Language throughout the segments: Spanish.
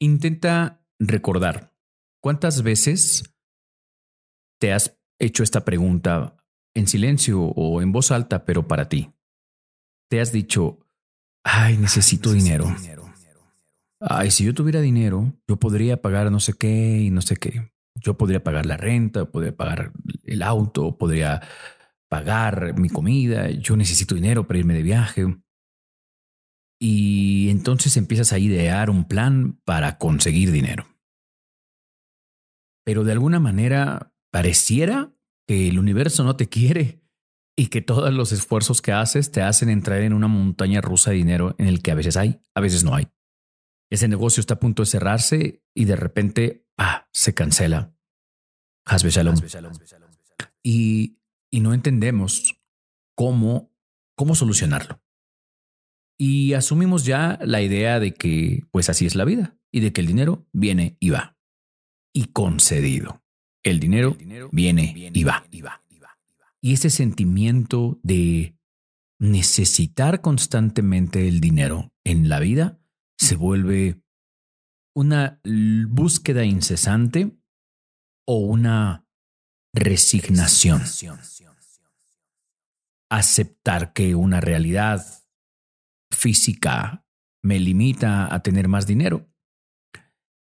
Intenta recordar cuántas veces te has hecho esta pregunta en silencio o en voz alta, pero para ti. Te has dicho, ay, necesito, dinero. Ay, si yo tuviera dinero, yo podría pagar no sé qué y no sé qué. Yo podría pagar la renta, podría pagar el auto, podría pagar mi comida. Yo necesito dinero para irme de viaje. Y entonces empiezas a idear un plan para conseguir dinero. Pero de alguna manera pareciera que el universo no te quiere y que todos los esfuerzos que haces te hacen entrar en una montaña rusa de dinero en el que a veces hay, a veces no hay. Ese negocio está a punto de cerrarse y de repente ah, se cancela. Hasbe shalom. Y, y no entendemos cómo, cómo solucionarlo. Y asumimos ya la idea de que pues así es la vida y de que el dinero viene y va. Y concedido. El dinero, viene, y, va. y va. Y ese sentimiento de necesitar constantemente el dinero en la vida se vuelve una búsqueda incesante o una resignación. Aceptar que una realidad física me limita a tener más dinero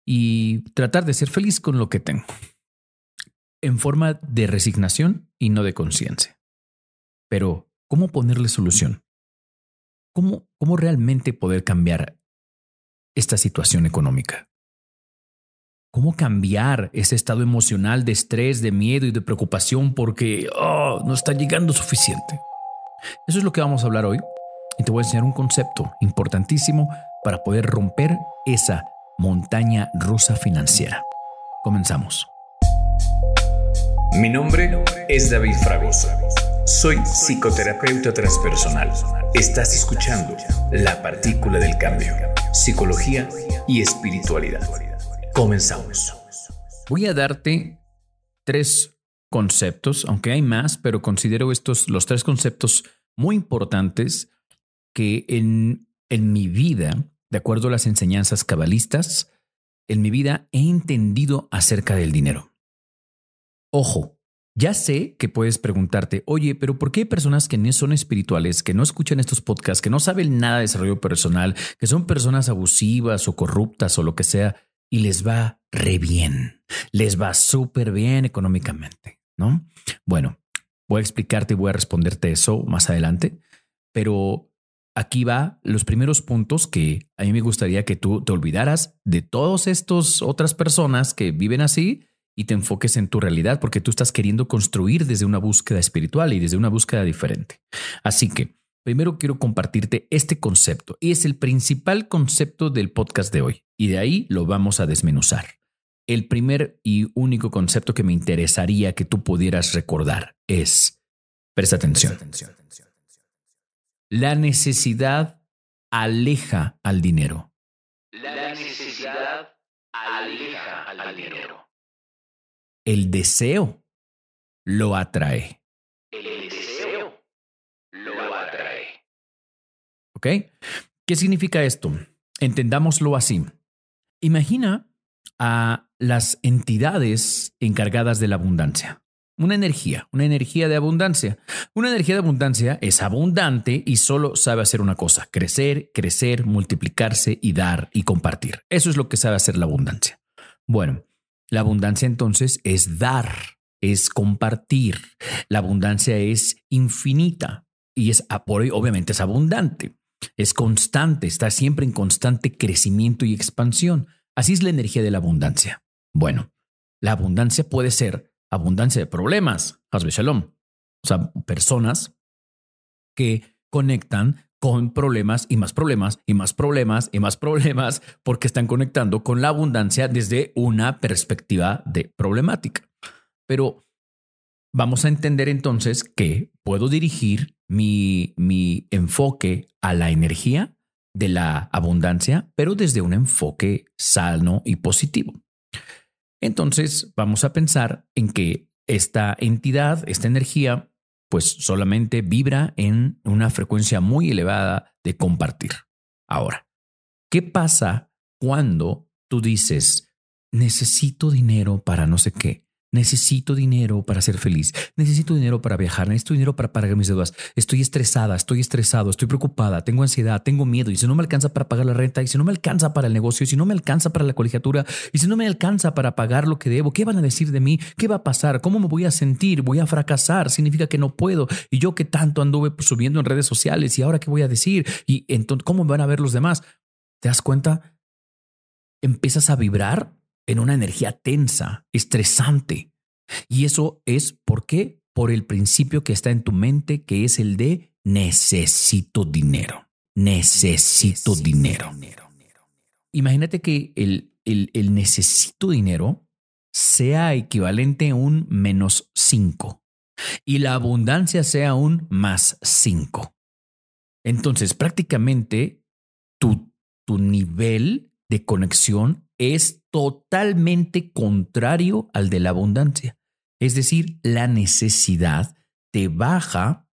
y tratar de ser feliz con lo que tengo, en forma de resignación y no de conciencia. Pero, ¿cómo ponerle solución? ¿Cómo, ¿Cómo realmente poder cambiar esta situación económica? ¿Cómo cambiar ese estado emocional de estrés, de miedo y de preocupación porque oh, no está llegando suficiente? Eso es lo que vamos a hablar hoy y te voy a enseñar un concepto importantísimo para poder romper esa montaña rusa financiera. Comenzamos. Mi nombre es David Fragoso. Soy psicoterapeuta transpersonal. Estás escuchando La Partícula del Cambio, Psicología y Espiritualidad. Comenzamos. Voy a darte tres conceptos, aunque hay más, pero considero estos los tres conceptos muy importantes que en, en mi vida, de acuerdo a las enseñanzas cabalistas, en mi vida he entendido acerca del dinero. Ojo, ya sé que puedes preguntarte, oye, pero ¿por qué hay personas que no son espirituales, que no escuchan estos podcasts, que no saben nada de desarrollo personal, que son personas abusivas o corruptas o lo que sea, y les va re bien, les va súper bien económicamente, ¿no? Bueno, voy a explicarte y voy a responderte eso más adelante, pero aquí va los primeros puntos que a mí me gustaría que tú te olvidaras de todas estas otras personas que viven así y te enfoques en tu realidad porque tú estás queriendo construir desde una búsqueda espiritual y desde una búsqueda diferente. Así que primero quiero compartirte este concepto y es el principal concepto del podcast de hoy y de ahí lo vamos a desmenuzar. El primer y único concepto que me interesaría que tú pudieras recordar es, presta atención. Presta atención la necesidad aleja al dinero. La necesidad aleja al dinero. El deseo lo atrae. El deseo lo atrae. ¿Ok? ¿Qué significa esto? Entendámoslo así. Imagina a las entidades encargadas de la abundancia. Una energía, una energía de abundancia. Una energía de abundancia es abundante y solo sabe hacer una cosa, crecer, crecer, multiplicarse y dar y compartir. Eso es lo que sabe hacer la abundancia. Bueno, la abundancia entonces es dar, es compartir. La abundancia es infinita y es, obviamente es abundante, es constante, está siempre en constante crecimiento y expansión. Así es la energía de la abundancia. Bueno, la abundancia puede ser abundancia de problemas, Hasbe Shalom. O sea, personas que conectan con problemas y más problemas y más problemas y más problemas porque están conectando con la abundancia desde una perspectiva de problemática. Pero vamos a entender entonces que puedo dirigir mi, mi enfoque a la energía de la abundancia, pero desde un enfoque sano y positivo. Entonces vamos a pensar en que esta entidad, esta energía, pues solamente vibra en una frecuencia muy elevada de compartir. Ahora, ¿qué pasa cuando tú dices, necesito dinero para no sé qué. Necesito dinero para ser feliz. Necesito dinero para viajar. Necesito dinero para pagar mis deudas. Estoy estresada, estoy estresado, estoy preocupada, tengo ansiedad, tengo miedo. Y si no me alcanza para pagar la renta, y si no me alcanza para el negocio, y si no me alcanza para la colegiatura, y si no me alcanza para pagar lo que debo, ¿qué van a decir de mí? ¿Qué va a pasar? ¿Cómo me voy a sentir? ¿Voy a fracasar? Significa que no puedo. Y yo que tanto anduve subiendo en redes sociales, ¿y ahora qué voy a decir? ¿Y entonces cómo me van a ver los demás? ¿Te das cuenta? Empiezas a vibrar en una energía tensa, estresante. Y eso es por qué? Por el principio que está en tu mente, que es el de necesito dinero. Necesito dinero. Imagínate que el, el, el necesito dinero sea equivalente a un menos 5 y la abundancia sea un más 5. Entonces, prácticamente tu, tu nivel de conexión es totalmente contrario al de la abundancia. Es decir, la necesidad te baja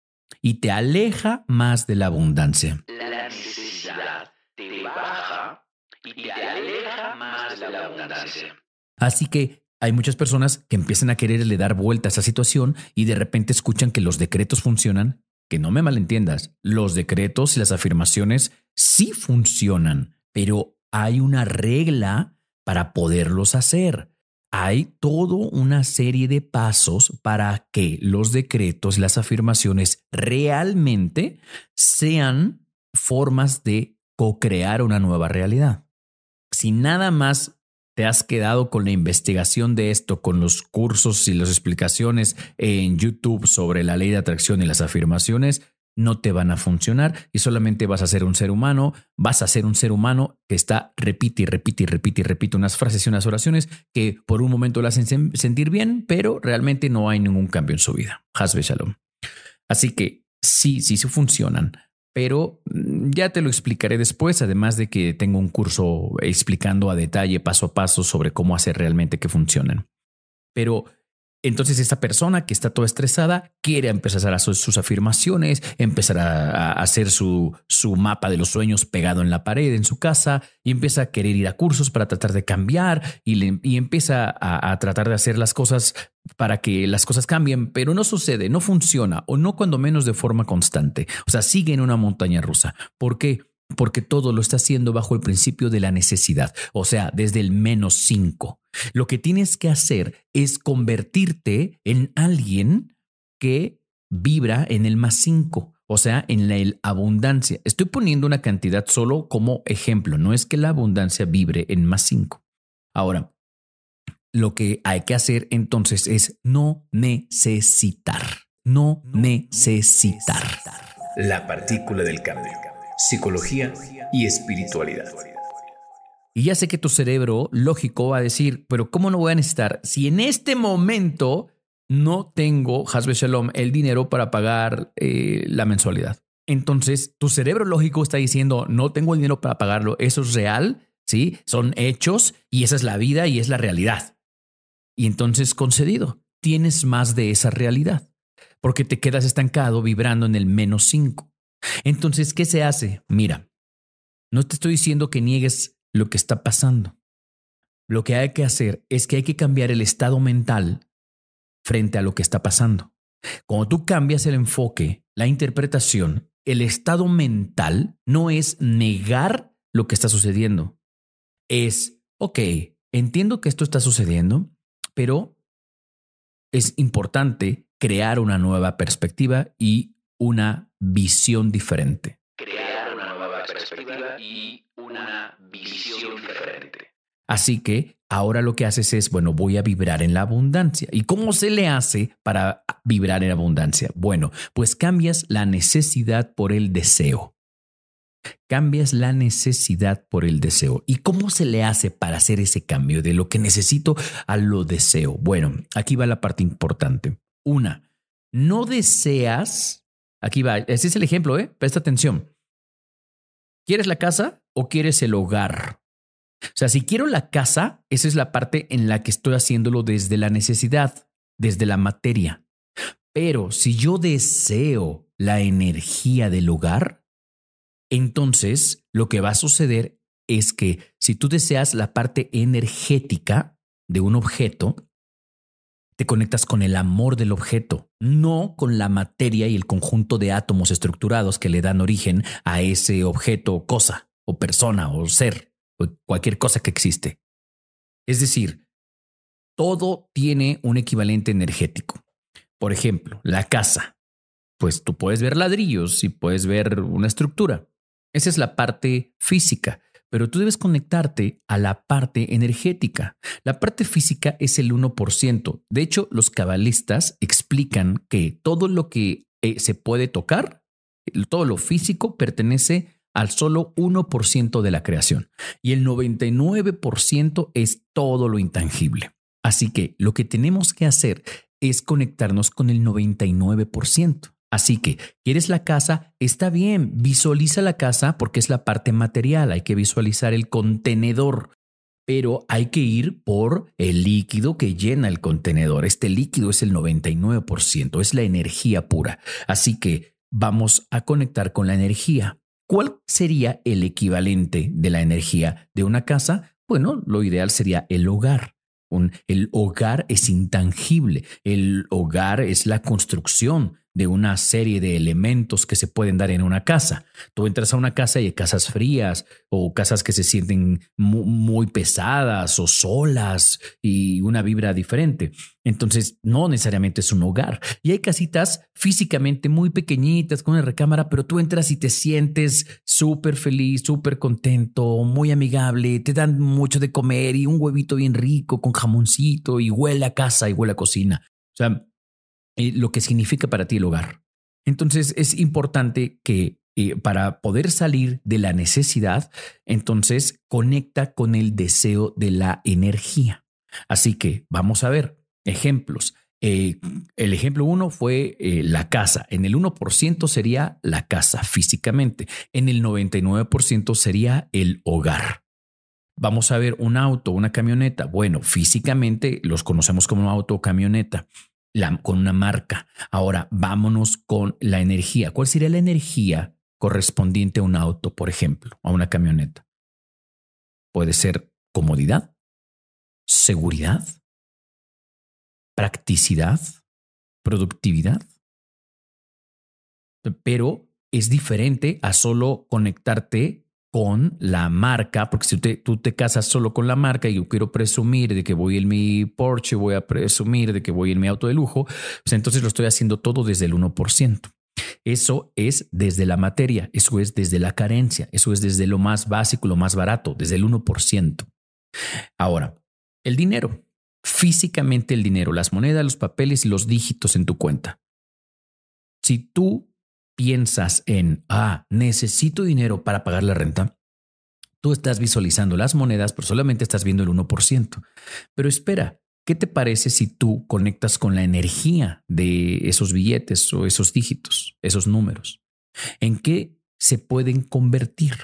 y te aleja más de la abundancia. La necesidad te baja y te aleja más de la abundancia. Así que hay muchas personas que empiezan a quererle dar vuelta a esa situación y de repente escuchan que los decretos funcionan. Que no me malentiendas, los decretos y las afirmaciones sí funcionan, pero hay una regla para poderlos hacer. Hay toda una serie de pasos para que los decretos las afirmaciones realmente sean formas de co-crear una nueva realidad. Si nada más te has quedado con la investigación de esto, con los cursos y las explicaciones en YouTube sobre la ley de atracción y las afirmaciones, no te van a funcionar y solamente vas a ser un ser humano, vas a ser un ser humano que está, repite y repite y repite y repite unas frases y unas oraciones que por un momento le hacen sentir bien, pero realmente no hay ningún cambio en su vida. Hasbe Shalom. Así que sí, sí, sí funcionan, pero mm, ya te lo explicaré después, además de que tengo un curso explicando a detalle, paso a paso, sobre cómo hacer realmente que funcionen. Pero entonces esta persona que está toda estresada quiere empezar a hacer sus afirmaciones, empezar a, hacer su, su, mapa de los sueños pegado en la pared en su casa y empieza a querer ir a cursos para tratar de cambiar y, empieza a, a tratar de hacer las cosas para que las cosas cambien, pero no sucede, no funciona o no cuando menos de forma constante. O sea, sigue en una montaña rusa. ¿Por qué? Porque todo lo está haciendo bajo el principio de la necesidad, o sea, desde el menos cinco. Lo que tienes que hacer es convertirte en alguien que vibra en el más cinco, o sea, en la abundancia. Estoy poniendo una cantidad solo como ejemplo, no es que la abundancia vibre en más cinco. Ahora, lo que hay que hacer entonces es no necesitar, no necesitar. La partícula del cambio psicología y espiritualidad. Y ya sé que tu cerebro lógico va a decir, pero ¿cómo no voy a necesitar si en este momento no tengo, Shalom, el dinero para pagar eh, la mensualidad? Entonces, tu cerebro lógico está diciendo, no tengo el dinero para pagarlo, eso es real, ¿sí? Son hechos y esa es la vida y es la realidad. Y entonces, concedido, tienes más de esa realidad, porque te quedas estancado vibrando en el menos 5. Entonces, ¿qué se hace? Mira, no te estoy diciendo que niegues lo que está pasando. Lo que hay que hacer es que hay que cambiar el estado mental frente a lo que está pasando. Cuando tú cambias el enfoque, la interpretación, el estado mental no es negar lo que está sucediendo. Es, ok, entiendo que esto está sucediendo, pero es importante crear una nueva perspectiva y una visión diferente. Crear una nueva perspectiva y una visión diferente. Así que ahora lo que haces es, bueno, voy a vibrar en la abundancia. ¿Y cómo se le hace para vibrar en abundancia? Bueno, pues cambias la necesidad por el deseo. Cambias la necesidad por el deseo. ¿Y cómo se le hace para hacer ese cambio de lo que necesito a lo deseo? Bueno, aquí va la parte importante. Una, no deseas Aquí va, ese es el ejemplo, ¿eh? Presta atención. ¿Quieres la casa o quieres el hogar? O sea, si quiero la casa, esa es la parte en la que estoy haciéndolo desde la necesidad, desde la materia. Pero si yo deseo la energía del hogar, entonces lo que va a suceder es que si tú deseas la parte energética de un objeto, te conectas con el amor del objeto, no con la materia y el conjunto de átomos estructurados que le dan origen a ese objeto cosa, o persona, o ser, o cualquier cosa que existe. Es decir, todo tiene un equivalente energético. Por ejemplo, la casa. Pues tú puedes ver ladrillos y puedes ver una estructura. Esa es la parte física pero tú debes conectarte a la parte energética. La parte física es el 1%. De hecho, los cabalistas explican que todo lo que eh, se puede tocar, todo lo físico, pertenece al solo 1% de la creación y el 99% es todo lo intangible. Así que lo que tenemos que hacer es conectarnos con el 99%. Así que, ¿quieres la casa? Está bien, visualiza la casa porque es la parte material, hay que visualizar el contenedor, pero hay que ir por el líquido que llena el contenedor. Este líquido es el 99%, es la energía pura. Así que vamos a conectar con la energía. ¿Cuál sería el equivalente de la energía de una casa? Bueno, lo ideal sería el hogar. el hogar es intangible, el hogar es la construcción de una serie de elementos que se pueden dar en una casa. Tú entras a una casa y hay casas frías o casas que se sienten muy, pesadas o solas y una vibra diferente. Entonces, no necesariamente es un hogar. Y hay casitas físicamente muy pequeñitas con una recámara, pero tú entras y te sientes súper feliz, súper contento, muy amigable, te dan mucho de comer y un huevito bien rico con jamoncito y huele a casa y huele a cocina. O sea, eh, lo que significa para ti el hogar. Entonces es importante que eh, para poder salir de la necesidad, entonces conecta con el deseo de la energía. Así que vamos a ver ejemplos. Eh, el ejemplo uno fue la casa. En el 1% sería la casa físicamente. En el 99% sería el hogar. Vamos a ver un auto, una camioneta. Bueno, físicamente los conocemos como auto o camioneta con una marca. Ahora, vámonos con la energía. ¿Cuál sería la energía correspondiente a un auto, por ejemplo, a una camioneta? Puede ser comodidad, seguridad, practicidad, productividad. Pero es diferente a solo conectarte con la marca, porque si tú te casas solo con la marca y yo quiero presumir de que voy en mi Porsche, voy a presumir de que voy en mi auto de lujo, pues entonces lo estoy haciendo todo desde el 1%. Eso es desde la materia, eso es desde la carencia, eso es desde lo más básico, lo más barato, desde el 1%. Ahora, el dinero, físicamente el dinero, las monedas, los papeles y los dígitos en tu cuenta. Si tú piensas en, ah, necesito dinero para pagar la renta, tú estás visualizando las monedas, pero solamente estás viendo el 1%. Pero espera, ¿qué te parece si tú conectas con la energía de esos billetes o esos dígitos, esos números? ¿En qué se pueden convertir?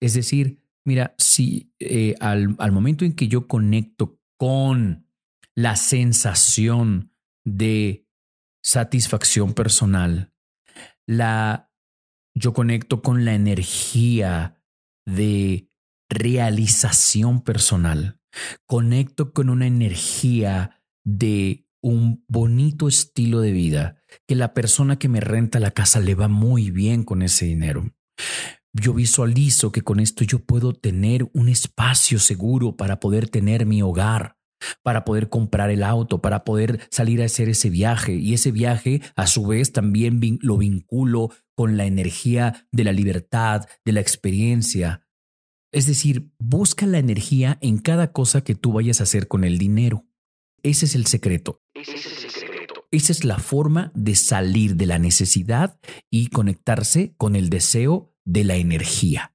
Es decir, mira, si eh, al, al momento en que yo conecto con la sensación de satisfacción personal, la, yo conecto con la energía de realización personal. Conecto con una energía de un bonito estilo de vida, que la persona que me renta la casa le va muy bien con ese dinero. Yo visualizo que con esto yo puedo tener un espacio seguro para poder tener mi hogar, para poder comprar el auto, para poder salir a hacer ese viaje. Y ese viaje, a su vez, también lo vinculo con la energía de la libertad, de la experiencia. Es decir, busca la energía en cada cosa que tú vayas a hacer con el dinero. Ese es el secreto. Ese es el secreto. Esa es la forma de salir de la necesidad y conectarse con el deseo de la energía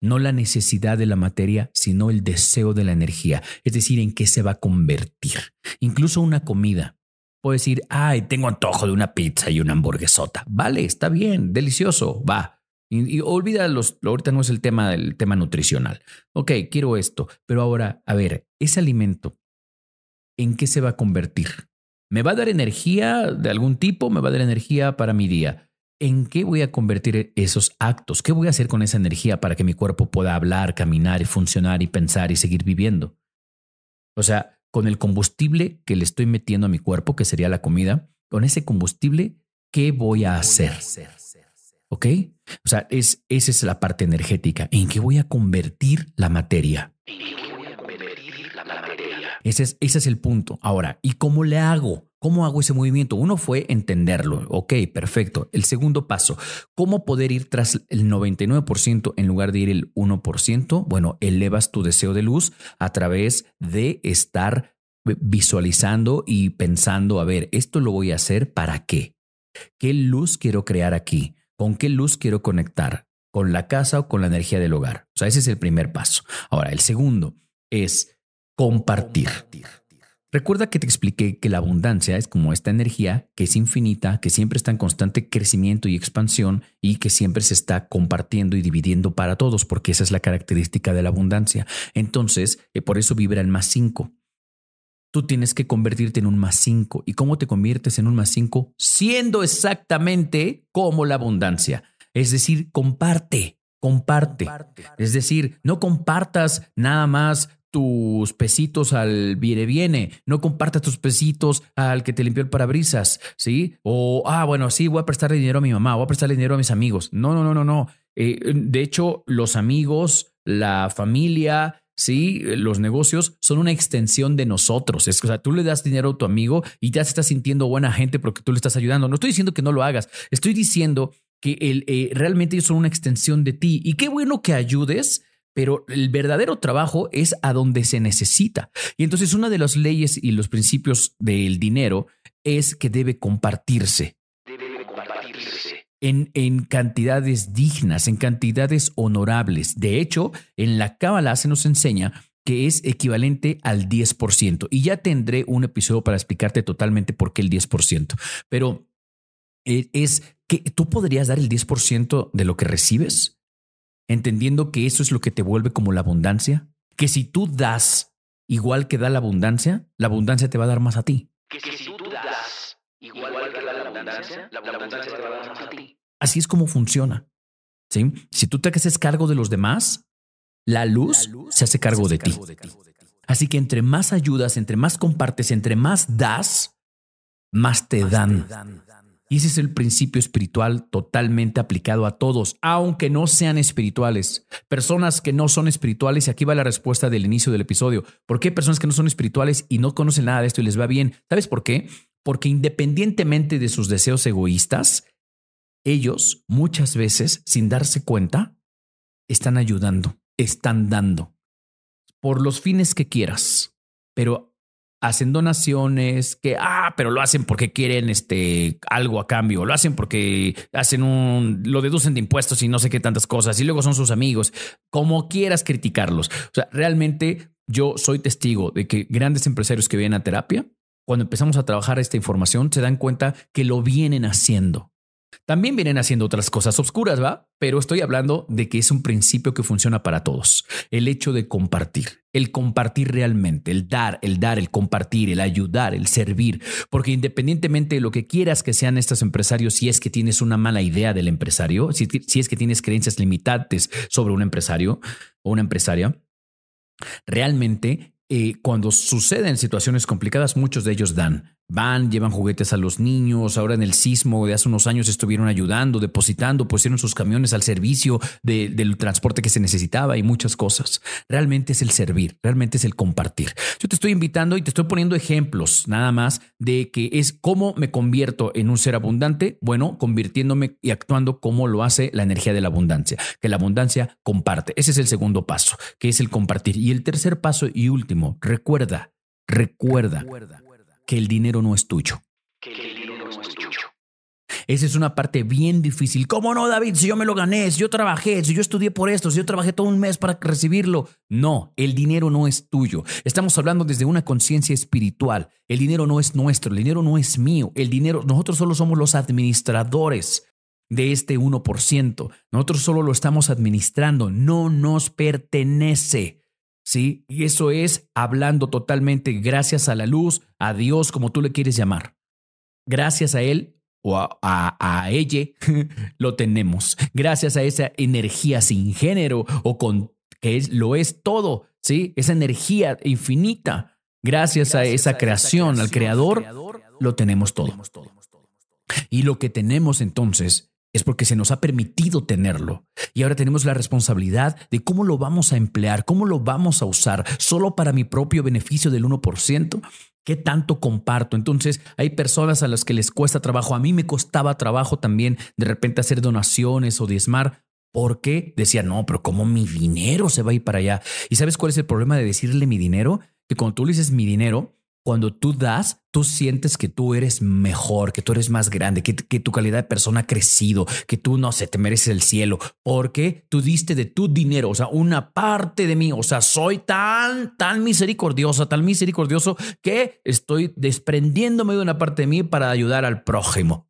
no la necesidad de la materia, sino el deseo de la energía, es decir, en qué se va a convertir. Incluso una comida. Puedo decir, ay, tengo antojo de una pizza y una hamburguesota. Vale, está bien, delicioso, va. Y, olvida los, ahorita no es el tema del tema nutricional. Ok, quiero esto, pero ahora, a ver, ese alimento, ¿en qué se va a convertir? ¿Me va a dar energía de algún tipo? ¿Me va a dar energía para mi día? ¿En qué voy a convertir esos actos? ¿Qué voy a hacer con esa energía para que mi cuerpo pueda hablar, caminar y funcionar y pensar y seguir viviendo? O sea, con el combustible que le estoy metiendo a mi cuerpo, que sería la comida, con ese combustible, ¿qué voy a hacer? ¿Ok? O sea, es, esa es la parte energética. ¿En qué voy a convertir la materia? Ese es, ese es el punto. Ahora, ¿y cómo le hago? ¿Cómo hago ese movimiento? Uno fue entenderlo. Ok, perfecto. El segundo paso, ¿cómo poder ir tras el 99% en lugar de ir el 1%? Bueno, elevas tu deseo de luz a través de estar visualizando y pensando, a ver, esto lo voy a hacer para qué? ¿Qué luz quiero crear aquí? ¿Con qué luz quiero conectar? ¿Con la casa o con la energía del hogar? O sea, ese es el primer paso. Ahora, el segundo es compartir. Recuerda que te expliqué que la abundancia es como esta energía que es infinita, que siempre está en constante crecimiento y expansión y que siempre se está compartiendo y dividiendo para todos, porque esa es la característica de la abundancia. Entonces, eh, por eso vibra el más 5. Tú tienes que convertirte en un más 5. ¿Y cómo te conviertes en un más 5? Siendo exactamente como la abundancia. Es decir, comparte, comparte. Es decir, no compartas nada más tus pesitos al viene viene, no compartas tus pesitos al que te limpió el parabrisas, ¿sí? O, ah, bueno, sí, voy a prestarle dinero a mi mamá, voy a prestarle dinero a mis amigos. No, no, no, no, no. Eh, de hecho, los amigos, la familia, sí, los negocios son una extensión de nosotros. Es, o sea, tú le das dinero a tu amigo y ya se está sintiendo buena gente porque tú le estás ayudando. No estoy diciendo que no lo hagas, estoy diciendo que el, eh, realmente ellos son una extensión de ti. Y qué bueno que ayudes pero el verdadero trabajo es a donde se necesita. Y entonces una de las leyes y los principios del dinero es que debe compartirse. Debe compartirse. En, en, cantidades dignas, en cantidades honorables. De hecho, en la Cábala se nos enseña que es equivalente al 10%. Y ya tendré un episodio para explicarte totalmente por qué el 10%. Pero eh, es que tú podrías dar el 10% de lo que recibes entendiendo que eso es lo que te vuelve como la abundancia, que si tú das igual que da la abundancia, la abundancia te va a dar más a ti. Que si tú das igual que da la abundancia, la abundancia te va a dar más a ti. Así es como funciona. ¿sí? Si tú te haces cargo de los demás, la luz, se hace cargo, de, ti. Así que entre más ayudas, entre más compartes, entre más das, más te dan. Y ese es el principio espiritual totalmente aplicado a todos, aunque no sean espirituales. Personas que no son espirituales, y aquí va la respuesta del inicio del episodio. ¿Por qué personas que no son espirituales y no conocen nada de esto y les va bien? ¿Sabes por qué? Porque independientemente de sus deseos egoístas, ellos muchas veces, sin darse cuenta, están ayudando, están dando, por los fines que quieras. Pero hacen donaciones, que, ah, pero lo hacen porque quieren este, algo a cambio, lo hacen porque hacen un, lo deducen de impuestos y no sé qué tantas cosas, y luego son sus amigos, como quieras criticarlos. O sea, realmente yo soy testigo de que grandes empresarios que vienen a terapia, cuando empezamos a trabajar esta información, se dan cuenta que lo vienen haciendo. También vienen haciendo otras cosas oscuras, ¿va? Pero estoy hablando de que es un principio que funciona para todos. El hecho de compartir, el compartir realmente, el dar, el dar, el compartir, el ayudar, el servir. Porque independientemente de lo que quieras que sean estos empresarios, si es que tienes una mala idea del empresario, si, es que tienes creencias limitantes sobre un empresario o una empresaria, realmente eh, cuando suceden situaciones complicadas, muchos de ellos dan. Van, llevan juguetes a los niños. Ahora en el sismo de hace unos años estuvieron ayudando, depositando, pusieron sus camiones al servicio del transporte que se necesitaba y muchas cosas. Realmente es el servir, realmente es el compartir. Yo te estoy invitando y te estoy poniendo ejemplos nada más de que es cómo me convierto en un ser abundante. Bueno, convirtiéndome y actuando como lo hace la energía de la abundancia, que la abundancia comparte. Ese es el segundo paso, que es el compartir. Y el tercer paso y último, recuerda, recuerda que el dinero no es tuyo. Que el dinero no es tuyo. Esa es una parte bien difícil. ¿Cómo no, David? Si yo me lo gané, si yo trabajé, si yo estudié por esto, si yo trabajé todo un mes para recibirlo. No, el dinero no es tuyo. Estamos hablando desde una conciencia espiritual. El dinero no es nuestro, el dinero no es mío. El dinero, nosotros solo somos los administradores de este 1%. Nosotros solo lo estamos administrando, no nos pertenece. ¿Sí? Y eso es hablando totalmente gracias a la luz, a Dios, como tú le quieres llamar. Gracias a Él o a, a ella, lo tenemos. Gracias a esa energía sin género o con que es, lo es todo, ¿sí? Esa energía infinita. Gracias, a, esa, creación, al creador, lo tenemos todo. Y lo que tenemos entonces es porque se nos ha permitido tenerlo. Y ahora tenemos la responsabilidad de cómo lo vamos a emplear, cómo lo vamos a usar, solo para mi propio beneficio del 1%. ¿Qué tanto comparto? Entonces, hay personas a las que les cuesta trabajo. A mí me costaba trabajo también de repente hacer donaciones o diezmar porque decía, no, pero ¿cómo mi dinero se va a ir para allá? ¿Y sabes cuál es el problema de decirle mi dinero? Que cuando tú le dices mi dinero, cuando tú das, tú sientes que tú eres mejor, que tú eres más grande, que, tu calidad de persona ha crecido, que tú, no sé, te mereces el cielo, porque tú diste de tu dinero, o sea, una parte de mí, o sea, soy tan, tan misericordiosa, tan misericordioso que estoy desprendiéndome de una parte de mí para ayudar al prójimo.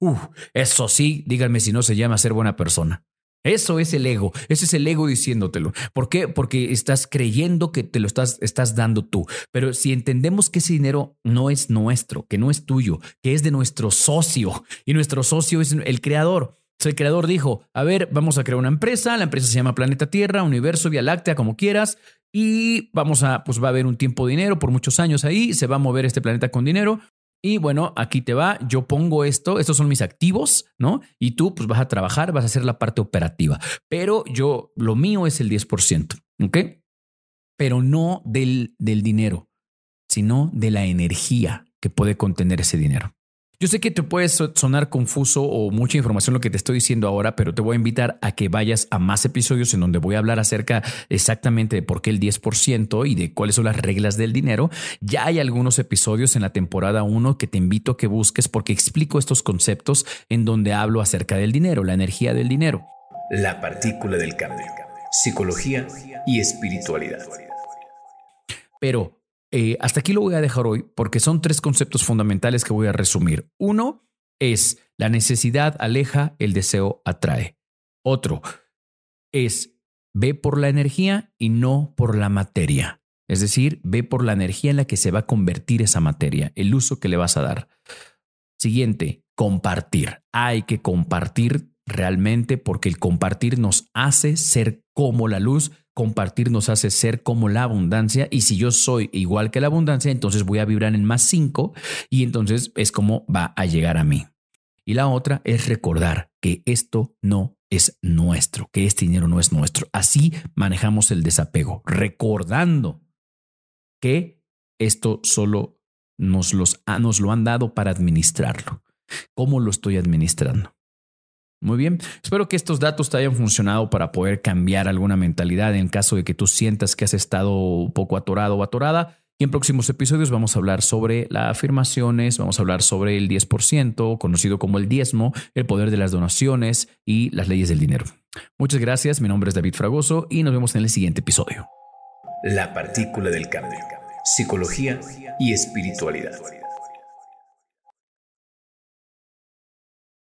Eso sí, díganme si no se llama ser buena persona. Eso es el ego, ese es el ego diciéndotelo. ¿Por qué? Porque estás creyendo que te lo estás, estás dando tú. Pero si entendemos que ese dinero no es nuestro, que no es tuyo, que es de nuestro socio y nuestro socio es el creador. el creador dijo, a ver, vamos a crear una empresa, la empresa se llama Planeta Tierra, Universo, Vía Láctea, como quieras, y vamos a, pues va a haber un tiempo de dinero por muchos años ahí, se va a mover este planeta con dinero, y bueno, aquí te va, yo pongo esto, estos son mis activos, ¿no? Y tú pues vas a trabajar, vas a hacer la parte operativa, pero yo, lo mío es el 10%, ¿ok? Pero no del, del dinero, sino de la energía que puede contener ese dinero. Yo sé que te puede sonar confuso o mucha información lo que te estoy diciendo ahora, pero te voy a invitar a que vayas a más episodios en donde voy a hablar acerca exactamente de por qué el 10% y de cuáles son las reglas del dinero. Ya hay algunos episodios en la temporada 1 que te invito a que busques porque explico estos conceptos en donde hablo acerca del dinero, la energía del dinero. La partícula del cambio, psicología y espiritualidad. Pero eh, hasta aquí lo voy a dejar hoy porque son tres conceptos fundamentales que voy a resumir. Uno es la necesidad aleja, el deseo atrae. Otro es ve por la energía y no por la materia. Es decir, ve por la energía en la que se va a convertir esa materia, el uso que le vas a dar. Siguiente, compartir. Hay que compartir realmente porque el compartir nos hace ser como la luz, compartir nos hace ser como la abundancia y si yo soy igual que la abundancia, entonces voy a vibrar en más 5 y entonces es como va a llegar a mí. Y la otra es recordar que esto no es nuestro, que este dinero no es nuestro. Así manejamos el desapego, recordando que esto solo nos, los, nos lo han dado para administrarlo. ¿Cómo lo estoy administrando? Muy bien, espero que estos datos te hayan funcionado para poder cambiar alguna mentalidad en caso de que tú sientas que has estado un poco atorado o atorada. Y en próximos episodios vamos a hablar sobre las afirmaciones, vamos a hablar sobre el 10%, conocido como el diezmo, el poder de las donaciones y las leyes del dinero. Muchas gracias, mi nombre es David Fragoso y nos vemos en el siguiente episodio. La partícula del cambio, psicología y espiritualidad.